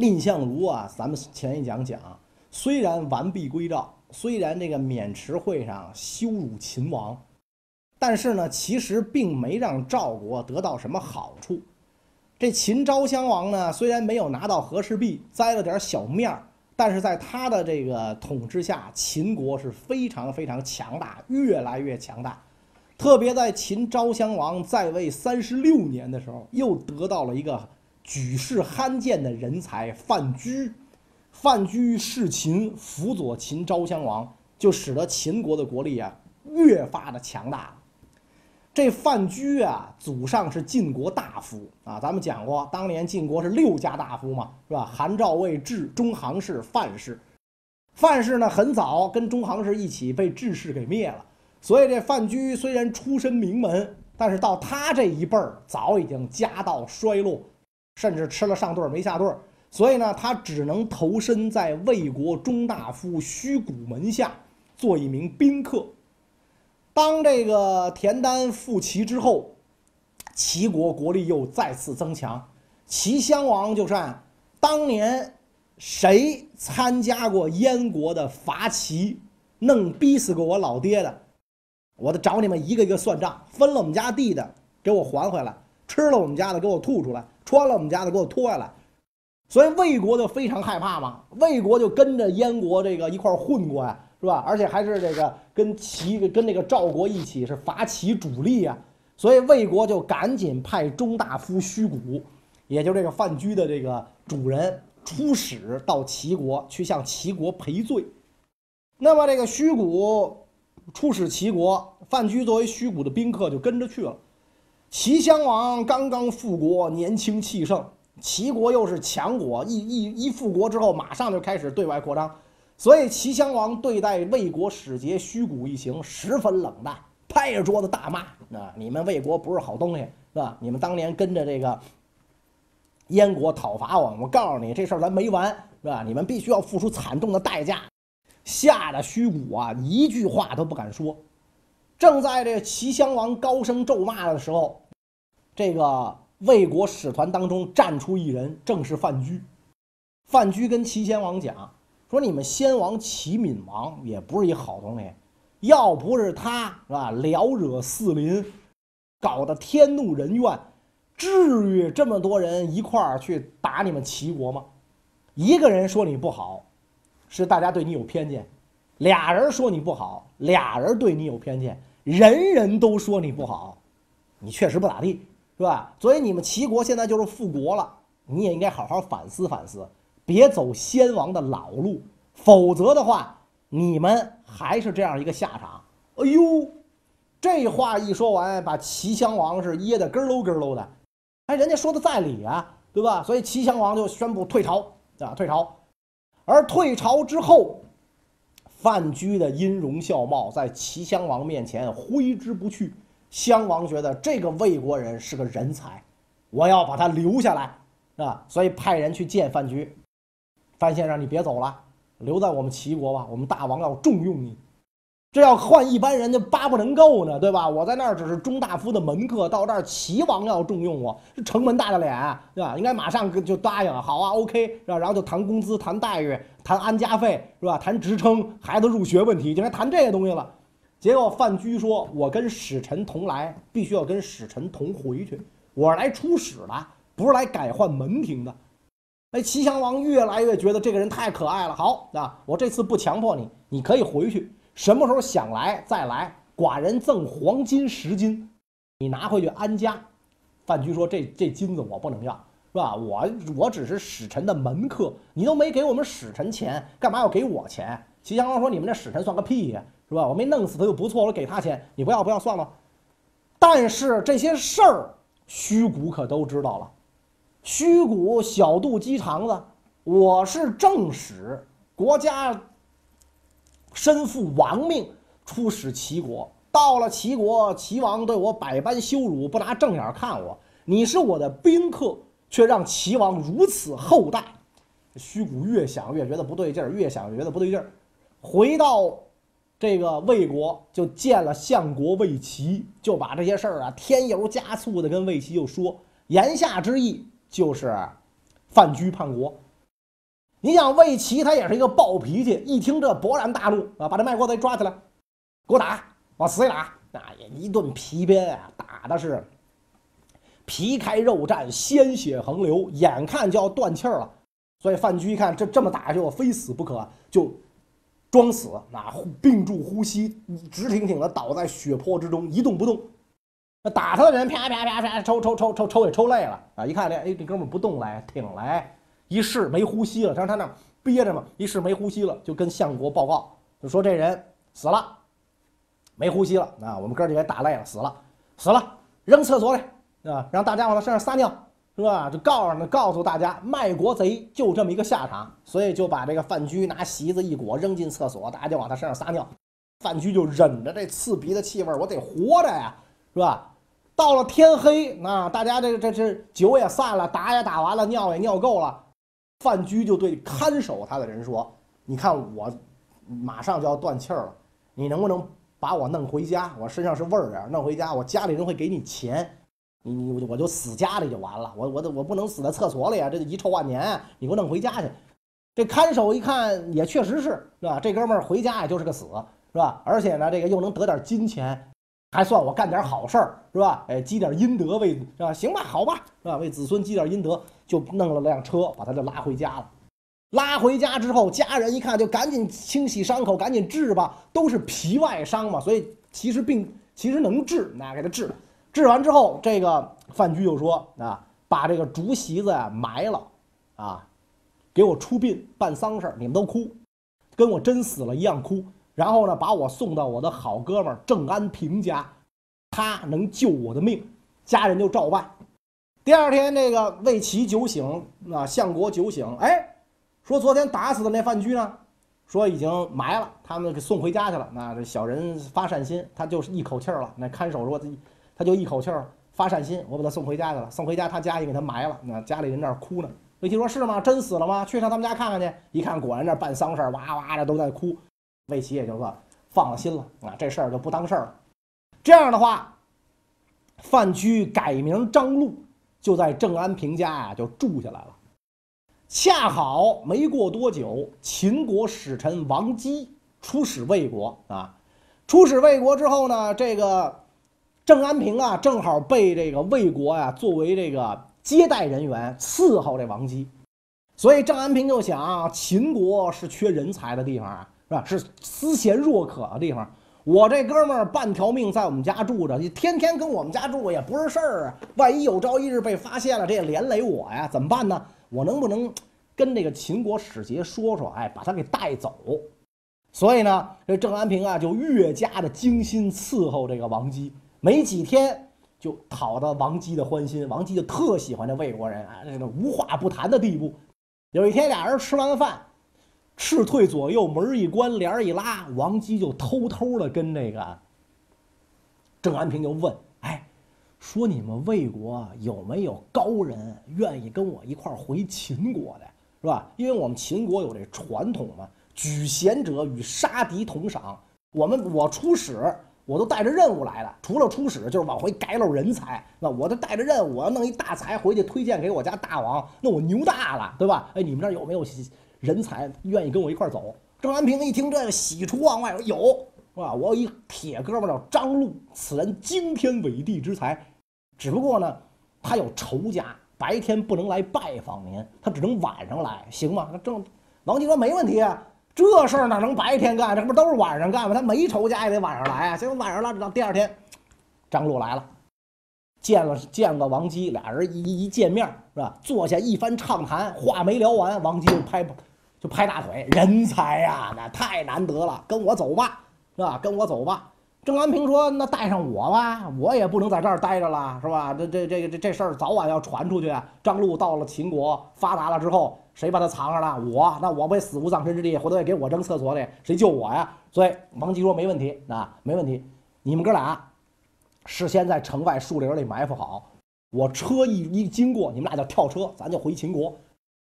蔺相如啊，咱们前一讲讲，虽然完璧归赵，虽然这个渑池会上羞辱秦王，但是呢，其实并没让赵国得到什么好处。这秦昭襄王呢，虽然没有拿到和氏璧，栽了点小面儿，但是在他的这个统治下，秦国是非常非常强大，越来越强大。特别在秦昭襄王在位三十六年的时候，又得到了一个举世罕见的人才范雎。范雎弑秦，辅佐秦昭襄王，就使得秦国的国力啊越发的强大。这范雎啊，祖上是晋国大夫啊，咱们讲过，当年晋国是六家大夫嘛，是吧？韩、赵、魏、智、中行氏、范氏。范氏呢，很早跟中行氏一起被智氏给灭了。所以这范雎虽然出身名门，但是到他这一辈儿早已经家道衰落，甚至吃了上顿没下顿。所以呢，他只能投身在魏国中大夫虚谷门下，做一名宾客。当这个田丹复齐之后，齐国国力又再次增强。齐襄王就是按当年谁参加过燕国的伐齐，弄逼死过我老爹的。我得找你们一个一个算账，分了我们家地的给我还回来，吃了我们家的给我吐出来，穿了我们家的给我脱下来。所以魏国就非常害怕嘛，魏国就跟着燕国这个一块混过呀，是吧？而且还是这个跟齐跟那个赵国一起是伐齐主力呀。所以魏国就赶紧派中大夫虚谷，也就这个范雎的这个主人出使到齐国去向齐国赔罪。那么这个虚谷。出使齐国，范雎作为虚谷的宾客就跟着去了。齐襄王刚刚复国，年轻气盛，齐国又是强国，一一一复国之后，马上就开始对外扩张，所以齐襄王对待魏国使节虚谷一行十分冷淡，拍着桌子大骂：“啊，你们魏国不是好东西，是吧？你们当年跟着这个燕国讨伐我，我告诉你，这事儿咱没完，是吧？你们必须要付出惨重的代价。”吓得虚谷啊，一句话都不敢说。正在这齐襄王高声咒骂的时候，这个魏国使团当中站出一人，正是范雎。范雎跟齐襄王讲说：“你们先王齐闵王也不是一好东西，要不是他是吧，撩惹四邻，搞得天怒人怨，至于这么多人一块儿去打你们齐国吗？一个人说你不好。”是大家对你有偏见，俩人说你不好，俩人对你有偏见，人人都说你不好，你确实不咋地，是吧？所以你们齐国现在就是复国了，你也应该好好反思反思，别走先王的老路，否则的话，你们还是这样一个下场。哎呦，这话一说完，把齐襄王是噎得咯咯咯喽的。哎，人家说的在理啊，对吧？所以齐襄王就宣布退朝啊，退朝。而退朝之后，范雎的音容笑貌在齐襄王面前挥之不去。襄王觉得这个魏国人是个人才，我要把他留下来，啊，所以派人去见范雎。范先生，你别走了，留在我们齐国吧，我们大王要重用你。这要换一般人，就巴不能够呢，对吧？我在那儿只是中大夫的门客，到这儿齐王要重用我，是城门大的脸，对吧？应该马上就答应，好啊，OK，是吧？然后就谈工资、谈待遇、谈安家费，是吧？谈职称、孩子入学问题，就该谈这些东西了。结果范雎说：“我跟使臣同来，必须要跟使臣同回去。我是来出使的，不是来改换门庭的。”哎，齐襄王越来越觉得这个人太可爱了。好啊，我这次不强迫你，你可以回去。什么时候想来再来？寡人赠黄金十斤，你拿回去安家。范雎说：“这这金子我不能要，是吧？我我只是使臣的门客，你都没给我们使臣钱，干嘛要给我钱？”齐襄王说：“你们这使臣算个屁呀，是吧？我没弄死他就不错，我给他钱，你不要不要算了。”但是这些事儿，虚谷可都知道了。虚谷小肚鸡肠子，我是正使，国家。身负亡命出使齐国，到了齐国，齐王对我百般羞辱，不拿正眼看我。你是我的宾客，却让齐王如此厚待。虚谷越想越觉得不对劲儿，越想越觉得不对劲儿。回到这个魏国，就见了相国魏齐，就把这些事儿啊添油加醋的跟魏齐就说。言下之意就是，范雎叛国。你想魏齐他也是一个暴脾气，一听这勃然大怒啊，把这卖国贼抓起来，给我打，往死里打！那也一顿皮鞭啊，打的是皮开肉绽，鲜血横流，眼看就要断气儿了。所以范雎一看这这么打就，非死不可，就装死，那屏住呼吸，直挺挺的倒在血泊之中，一动不动。那打他的人啪啪啪啪抽抽抽抽抽也抽累了啊！一看这哎这哥们不动来挺来，一试没呼吸了，他说他那憋着嘛，一试没呼吸了，就跟相国报告，就说这人死了，没呼吸了啊！我们哥几个打累了，死了，死了，扔厕所里啊，让大家往他身上撒尿。是吧？就告诉，告诉大家，卖国贼就这么一个下场，所以就把这个范雎拿席子一裹，扔进厕所，大家就往他身上撒尿。范雎就忍着这刺鼻的气味，我得活着呀，是吧？到了天黑，那大家这这这酒也散了，打也打完了，尿也尿够了，范雎就对看守他的人说：“你看我马上就要断气儿了，你能不能把我弄回家？我身上是味儿啊，弄回家，我家里人会给你钱。”你你我就死家里就完了，我我我不能死在厕所里啊！这遗臭万年，你给我弄回家去。这看守一看也确实是，是吧？这哥们儿回家也就是个死，是吧？而且呢，这个又能得点金钱，还算我干点好事儿，是吧？哎，积点阴德为，是吧？行吧，好吧，是吧？为子孙积点阴德，就弄了辆车把他就拉回家了。拉回家之后，家人一看就赶紧清洗伤口，赶紧治吧，都是皮外伤嘛，所以其实病其实能治，那给他治。治完之后，这个范雎就说：“啊，把这个竹席子呀埋了，啊，给我出殡办丧事你们都哭，跟我真死了一样哭。然后呢，把我送到我的好哥们郑安平家，他能救我的命。家人就照办。第二天，这个魏齐酒醒，啊，相国酒醒，哎，说昨天打死的那范雎呢，说已经埋了，他们给送回家去了。那这小人发善心，他就是一口气儿了。那看守说。”他就一口气儿发善心，我把他送回家去了。送回家，他家也给他埋了。那家里人那儿哭呢。魏齐说：“是吗？真死了吗？去上他们家看看去。”一看，果然那办丧事儿，哇哇的都在哭。魏齐也就说放了心了啊，这事儿就不当事儿了。这样的话，范雎改名张禄，就在郑安平家呀就住下来了。恰好没过多久，秦国使臣王姬出使魏国啊。出使魏国之后呢，这个。郑安平啊，正好被这个魏国呀作为这个接待人员伺候这王姬，所以郑安平就想，秦国是缺人才的地方啊，是吧？是思贤若渴的地方。我这哥们儿半条命在我们家住着，你天天跟我们家住也不是事儿啊。万一有朝一日被发现了，这也连累我呀，怎么办呢？我能不能跟这个秦国使节说说，哎，把他给带走？所以呢，这郑安平啊就越加的精心伺候这个王姬。没几天就讨到王姬的欢心，王姬就特喜欢这魏国人啊，这个无话不谈的地步。有一天俩人吃完饭，斥退左右，门一关，帘一拉，王姬就偷偷的跟那个郑安平就问：“哎，说你们魏国有没有高人愿意跟我一块儿回秦国的，是吧？因为我们秦国有这传统嘛，举贤者与杀敌同赏。我们我出使。”我都带着任务来了，除了出使就是往回改漏人才。那我都带着任务，我要弄一大才回去推荐给我家大王，那我牛大了，对吧？哎，你们这儿有没有人才愿意跟我一块走？郑安平一听这个，喜出望外，说有，是吧？我有一铁哥们叫张禄，此人惊天伟地之才，只不过呢，他有仇家，白天不能来拜访您，他只能晚上来，行吗？那郑王姬说没问题啊。这事儿哪能白天干？这不都是晚上干吗？他没仇家也得晚上来啊！行，晚上了，到第二天，张禄来了，见了见了王姬，俩人一一见面是吧？坐下一番畅谈，话没聊完，王姬就拍就拍大腿，人才呀，那太难得了，跟我走吧，是吧？跟我走吧。郑安平说：“那带上我吧，我也不能在这儿待着了，是吧？这这这个这这事儿早晚要传出去。张禄到了秦国发达了之后。”谁把他藏上了？我那我不死无葬身之地，回头也给我扔厕所里，谁救我呀？所以王姬说没问题啊，没问题。你们哥俩事先在城外树林里埋伏好，我车一一经过，你们俩就跳车，咱就回秦国。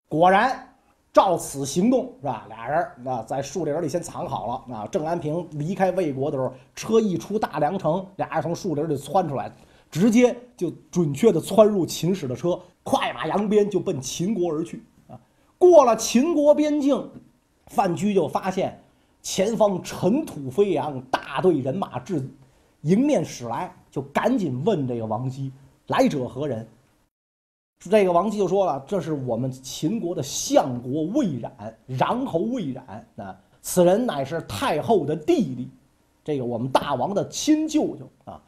果然照此行动，是吧？俩人啊在树林里先藏好了。啊，郑安平离开魏国的时候，车一出大梁城，俩人从树林里窜出来，直接就准确的窜入秦使的车，快马扬鞭就奔秦国而去。啊过了秦国边境，范雎就发现前方尘土飞扬，大队人马至迎面驶来，就赶紧问这个王姬：“来者何人？”这个王姬就说了：“这是我们秦国的相国魏冉，穰侯魏冉啊，此人乃是太后的弟弟，这个我们大王的亲舅舅啊。”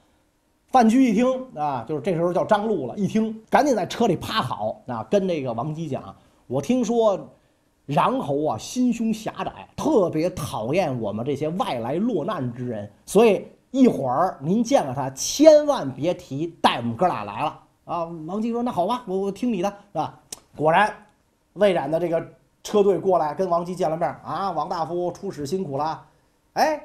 范雎一听啊，就是这时候叫张禄了，一听赶紧在车里趴好啊，跟那个王姬讲：“我听说穰侯啊心胸狭窄，特别讨厌我们这些外来落难之人，所以一会儿您见了他，千万别提带我们哥俩来了。”啊，王姬说：“那好吧，我我听你的，是吧？”果然，魏冉的这个车队过来跟王姬见了面啊，王大夫出使辛苦了。哎，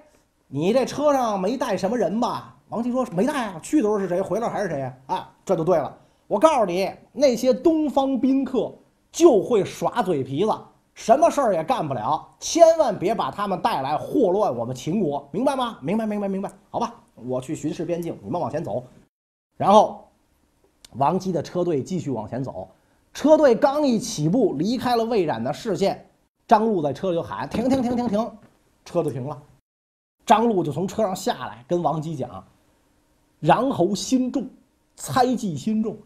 你这车上没带什么人吧？王姬说：“没带啊，去的时候是谁，回来还是谁呀？”啊，这就对了。我告诉你，那些东方宾客就会耍嘴皮子，什么事儿也干不了，千万别把他们带来祸乱我们秦国，明白吗？明白，明白，明白。好吧，我去巡视边境，你们往前走，然后。王姬的车队继续往前走，车队刚一起步，离开了魏冉的视线，张路在车里就喊：“停停停停停！”车就停了。张路就从车上下来，跟王姬讲：“穰侯心重，猜忌心重。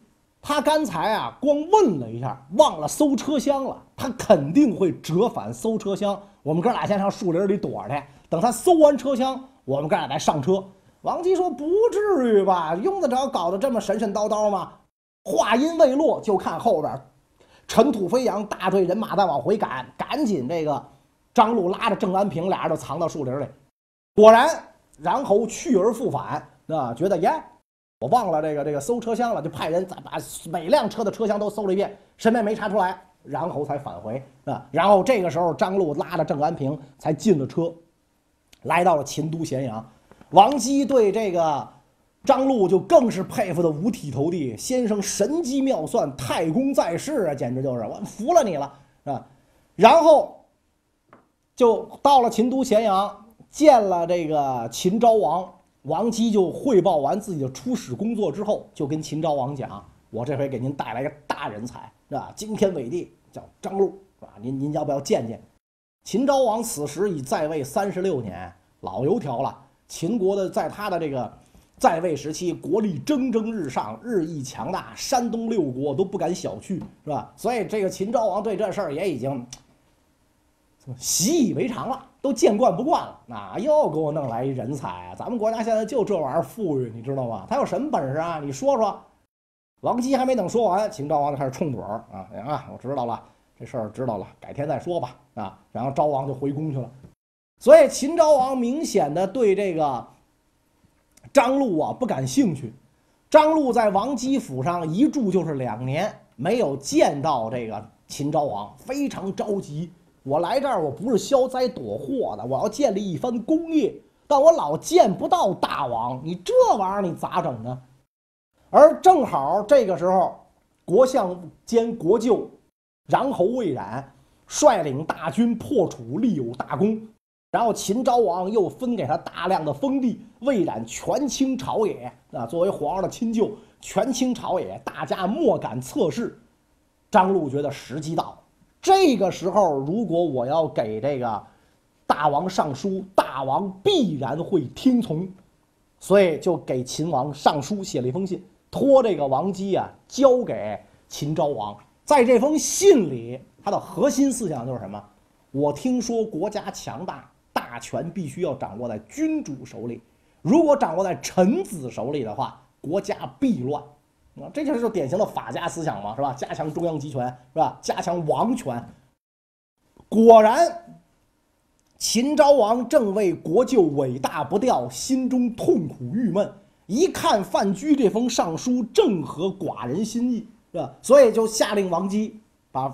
他刚才啊，光问了一下，忘了搜车厢了。他肯定会折返搜车厢。我们哥俩先上树林里躲着去，等他搜完车厢，我们哥俩再上车。”王姬说：“不至于吧？用得着搞得这么神神叨叨吗？”话音未落，就看后边尘土飞扬，大队人马在往回赶。赶紧，这个张禄拉着郑安平，俩人就藏到树林里。果然，然后去而复返，啊，觉得耶，我忘了这个这个搜车厢了，就派人再把每辆车的车厢都搜了一遍，什么也没查出来，然后才返回啊。然后这个时候，张禄拉着郑安平才进了车，来到了秦都咸阳。王姬对这个张禄就更是佩服的五体投地，先生神机妙算，太公在世啊，简直就是我服了你了，是吧？然后就到了秦都咸阳，见了这个秦昭王，王姬就汇报完自己的出使工作之后，就跟秦昭王讲：“我这回给您带来个大人才，是吧？惊天伟地，叫张禄，是吧？您您要不要见见？”秦昭王此时已在位三十六年，老油条了。秦国的在他的这个在位时期，国力蒸蒸日上，日益强大，山东六国都不敢小觑，是吧？所以这个秦昭王对这事儿也已经习以为常了，都见惯不惯了。那又给我弄来一人才啊！咱们国家现在就这玩意儿富裕，你知道吗？他有什么本事啊？你说说。王姬还没等说完，秦昭王就开始冲嘴儿啊！啊，我知道了，这事儿知道了，改天再说吧。啊，然后昭王就回宫去了。所以秦昭王明显的对这个张禄啊不感兴趣。张禄在王姬府上一住就是两年，没有见到这个秦昭王，非常着急。我来这儿我不是消灾躲祸的，我要建立一番功业，但我老见不到大王，你这玩意儿你咋整呢？而正好这个时候，国相兼国舅穰侯魏冉率领大军破楚，立有大功。然后秦昭王又分给他大量的封地，魏冉权倾朝野啊，作为皇上的亲舅，权倾朝野，大家莫敢测试。张禄觉得时机到了，这个时候如果我要给这个大王上书，大王必然会听从，所以就给秦王上书，写了一封信，托这个王姬啊交给秦昭王。在这封信里，他的核心思想就是什么？我听说国家强大。大权必须要掌握在君主手里，如果掌握在臣子手里的话，国家必乱。啊，这就是典型的法家思想嘛，是吧？加强中央集权，是吧？加强王权。果然，秦昭王正为国舅伟大不掉，心中痛苦郁闷。一看范雎这封上书，正合寡人心意，是吧？所以就下令王姬把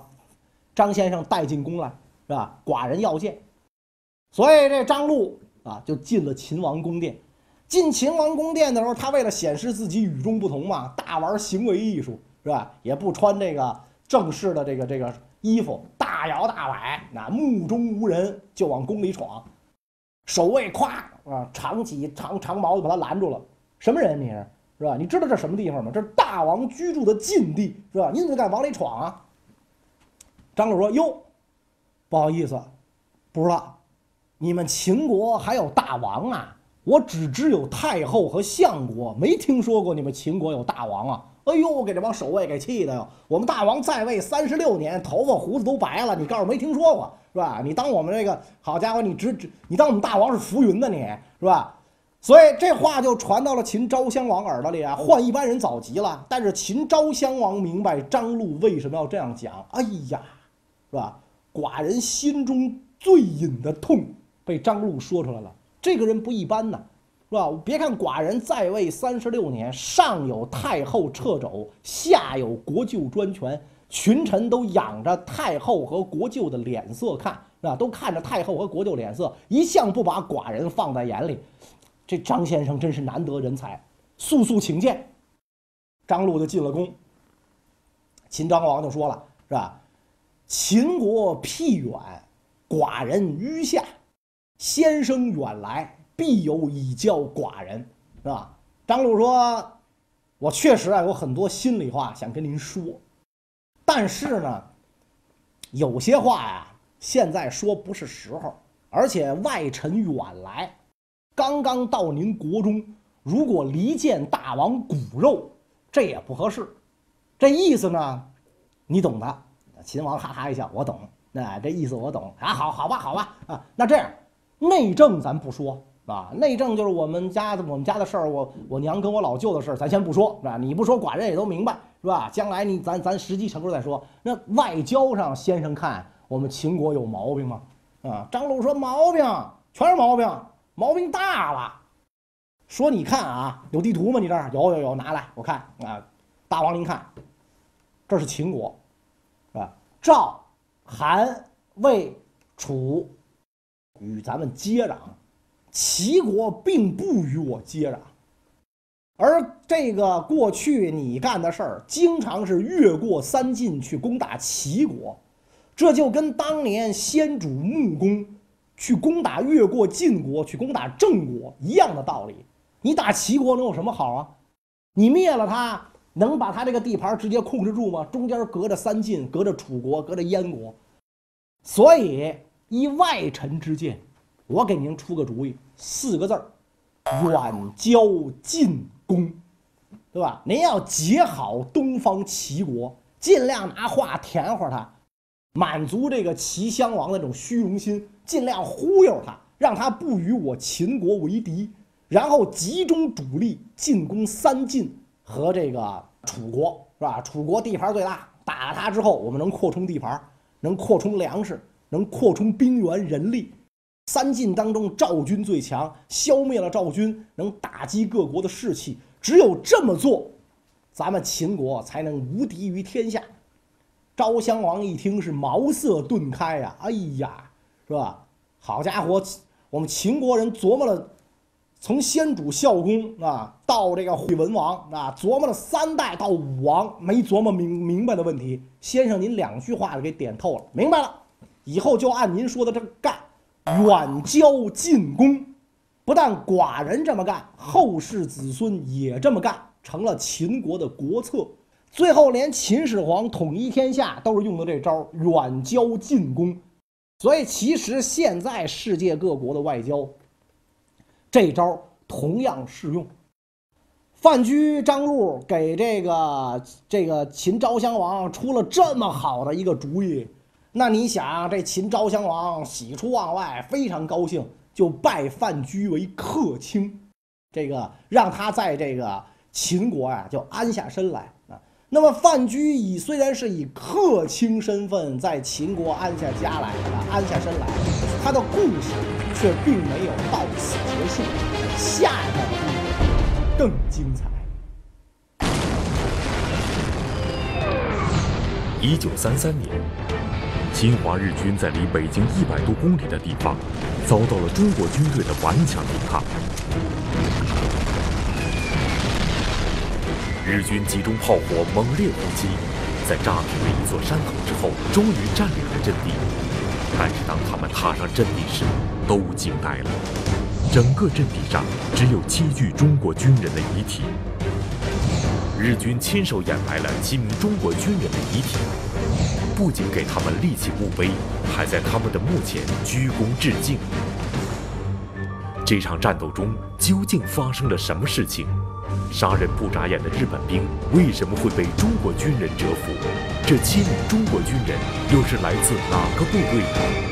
张先生带进宫来，是吧？寡人要见。所以这张禄啊，就进了秦王宫殿。进秦王宫殿的时候，他为了显示自己与众不同嘛，大玩行为艺术，是吧？也不穿这个正式的这个这个衣服，大摇大摆，那目中无人就往宫里闯。守卫咵啊，长戟长长矛就把他拦住了。什么人你是？是吧？你知道这什么地方吗？这是大王居住的禁地，是吧？你怎么敢往里闯啊？张鲁说：“哟，不好意思，不知道，你们秦国还有大王啊？我只知有太后和相国，没听说过你们秦国有大王啊！哎呦，给这帮守卫给气的哟！我们大王在位三十六年，头发胡子都白了，你告诉我没听说过是吧？你当我们这个好家伙，你只只你当我们大王是浮云呢你是吧？”所以这话就传到了秦昭襄王耳朵里啊，换一般人早急了。但是秦昭襄王明白张禄为什么要这样讲。哎呀，是吧？寡人心中最隐的痛被张禄说出来了。这个人不一般呐，是吧？别看寡人在位三十六年，上有太后掣肘，下有国舅专权，群臣都仰着太后和国舅的脸色看，是吧？都看着太后和国舅脸色，一向不把寡人放在眼里。这张先生真是难得人才，速速请见。张禄就进了宫。秦昭王就说了：“是吧？秦国僻远，寡人於下，先生远来，必有以教寡人，是吧？”张鲁说：“我确实啊有很多心里话想跟您说，但是呢，有些话呀，现在说不是时候，而且外臣远来。”刚刚到您国中，如果离间大王骨肉，这也不合适。这意思呢，你懂的。秦王哈哈一笑，我懂。那这意思我懂啊。好好吧，好吧啊。那这样，内政咱不说啊。内政就是我们家的我们家的事儿，我我娘跟我老舅的事儿，咱先不说是吧？你不说，寡人也都明白是吧？将来你咱咱实际成熟再说。那外交上，先生看我们秦国有毛病吗？啊，张鲁说毛病全是毛病。毛病大了，说你看啊，有地图吗？你这儿有有有，拿来我看啊。大王您看，这是秦国，是吧？赵、韩、魏、楚与咱们接壤，齐国并不与我接壤。而这个过去你干的事儿，经常是越过三晋去攻打齐国，这就跟当年先主穆公。去攻打越过晋国，去攻打郑国一样的道理。你打齐国能有什么好啊？你灭了他，能把他这个地盘直接控制住吗？中间隔着三晋，隔着楚国，隔着燕国。所以依外臣之见，我给您出个主意，四个字儿：远交近攻，对吧？您要结好东方齐国，尽量拿话甜活他，满足这个齐襄王的这种虚荣心。尽量忽悠他，让他不与我秦国为敌，然后集中主力进攻三晋和这个楚国，是吧？楚国地盘最大，打了他之后，我们能扩充地盘，能扩充粮食，能扩充兵源人力。三晋当中，赵军最强，消灭了赵军，能打击各国的士气。只有这么做，咱们秦国才能无敌于天下。昭襄王一听是茅塞顿开呀，哎呀！是吧？好家伙，我们秦国人琢磨了，从先主孝公啊到这个惠文王啊，琢磨了三代到武王，没琢磨明明白的问题。先生，您两句话就给点透了，明白了，以后就按您说的这干，远交近攻，不但寡人这么干，后世子孙也这么干，成了秦国的国策。最后连秦始皇统一天下都是用的这招，远交近攻。所以，其实现在世界各国的外交，这招同样适用。范雎、张禄给这个这个秦昭襄王出了这么好的一个主意，那你想，这秦昭襄王喜出望外，非常高兴，就拜范雎为客卿，这个让他在这个秦国啊就安下身来。那么范雎以虽然是以客卿身份在秦国安下家来啊，安下身来，他的故事却并没有到此结束，下一段故事更精彩。一九三三年，侵华日军在离北京一百多公里的地方，遭到了中国军队的顽强抵抗。日军集中炮火，猛烈攻击，在炸平了一座山口之后，终于占领了阵地。但是当他们踏上阵地时，都惊呆了。整个阵地上只有七具中国军人的遗体。日军亲手掩埋了七名中国军人的遗体。不仅给他们立起墓碑，还在他们的墓前鞠躬致敬。这场战斗中究竟发生了什么事情？杀人不眨眼的日本兵为什么会被中国军人折服？这七名中国军人又是来自哪个部队？